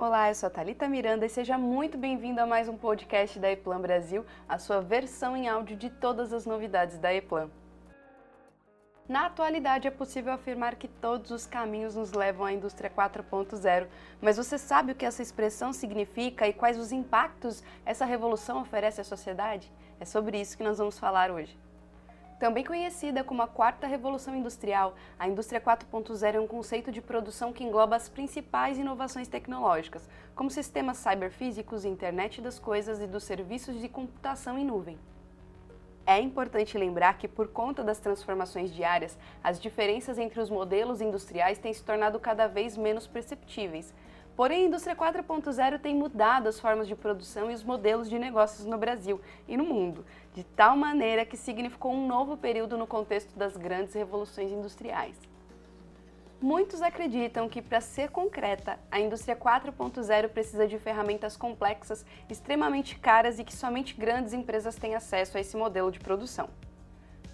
Olá, eu sou a Thalita Miranda e seja muito bem-vindo a mais um podcast da Eplan Brasil, a sua versão em áudio de todas as novidades da Eplan. Na atualidade é possível afirmar que todos os caminhos nos levam à indústria 4.0, mas você sabe o que essa expressão significa e quais os impactos essa revolução oferece à sociedade? É sobre isso que nós vamos falar hoje. Também conhecida como a quarta revolução industrial, a indústria 4.0 é um conceito de produção que engloba as principais inovações tecnológicas, como sistemas cyberfísicos, internet das coisas e dos serviços de computação em nuvem. É importante lembrar que, por conta das transformações diárias, as diferenças entre os modelos industriais têm se tornado cada vez menos perceptíveis, Porém, a indústria 4.0 tem mudado as formas de produção e os modelos de negócios no Brasil e no mundo, de tal maneira que significou um novo período no contexto das grandes revoluções industriais. Muitos acreditam que, para ser concreta, a indústria 4.0 precisa de ferramentas complexas, extremamente caras e que somente grandes empresas têm acesso a esse modelo de produção.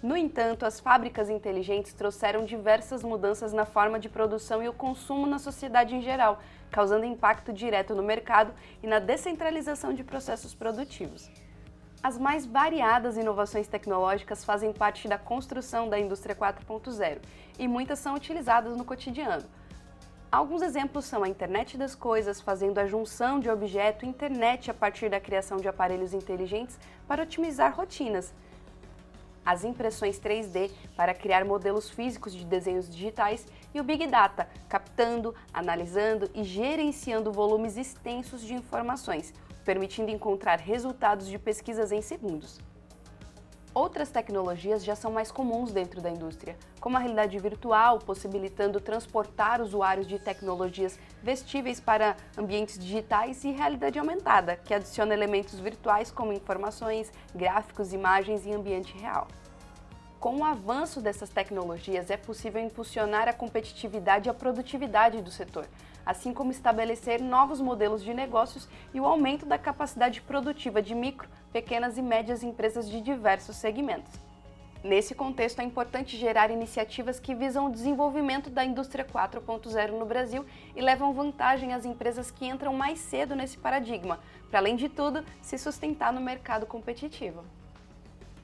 No entanto, as fábricas inteligentes trouxeram diversas mudanças na forma de produção e o consumo na sociedade em geral, causando impacto direto no mercado e na descentralização de processos produtivos. As mais variadas inovações tecnológicas fazem parte da construção da indústria 4.0 e muitas são utilizadas no cotidiano. Alguns exemplos são a internet das coisas, fazendo a junção de objeto e internet a partir da criação de aparelhos inteligentes para otimizar rotinas as impressões 3D para criar modelos físicos de desenhos digitais e o Big Data, captando, analisando e gerenciando volumes extensos de informações, permitindo encontrar resultados de pesquisas em segundos. Outras tecnologias já são mais comuns dentro da indústria, como a realidade virtual, possibilitando transportar usuários de tecnologias vestíveis para ambientes digitais, e realidade aumentada, que adiciona elementos virtuais como informações, gráficos, imagens em ambiente real. Com o avanço dessas tecnologias, é possível impulsionar a competitividade e a produtividade do setor, assim como estabelecer novos modelos de negócios e o aumento da capacidade produtiva de micro, pequenas e médias empresas de diversos segmentos. Nesse contexto, é importante gerar iniciativas que visam o desenvolvimento da indústria 4.0 no Brasil e levam vantagem às empresas que entram mais cedo nesse paradigma, para além de tudo, se sustentar no mercado competitivo.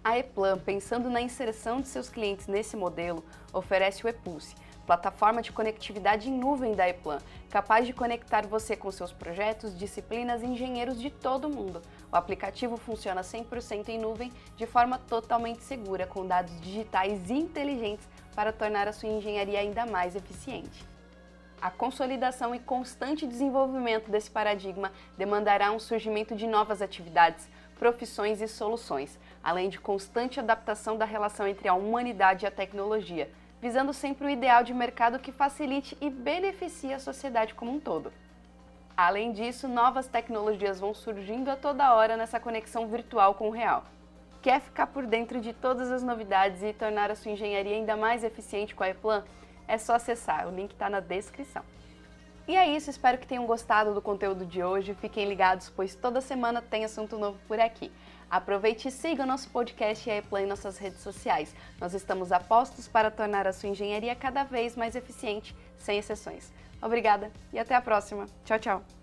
A Eplan, pensando na inserção de seus clientes nesse modelo, oferece o ePulse, plataforma de conectividade em nuvem da Eplan, capaz de conectar você com seus projetos, disciplinas e engenheiros de todo o mundo. O aplicativo funciona 100% em nuvem, de forma totalmente segura, com dados digitais inteligentes para tornar a sua engenharia ainda mais eficiente. A consolidação e constante desenvolvimento desse paradigma demandará um surgimento de novas atividades, profissões e soluções, além de constante adaptação da relação entre a humanidade e a tecnologia, visando sempre o ideal de mercado que facilite e beneficie a sociedade como um todo. Além disso, novas tecnologias vão surgindo a toda hora nessa conexão virtual com o real. Quer ficar por dentro de todas as novidades e tornar a sua engenharia ainda mais eficiente com a ePlan? É só acessar, o link está na descrição. E é isso, espero que tenham gostado do conteúdo de hoje. Fiquem ligados, pois toda semana tem assunto novo por aqui. Aproveite e siga o nosso podcast e a Eplan em nossas redes sociais. Nós estamos a postos para tornar a sua engenharia cada vez mais eficiente, sem exceções. Obrigada e até a próxima. Tchau, tchau.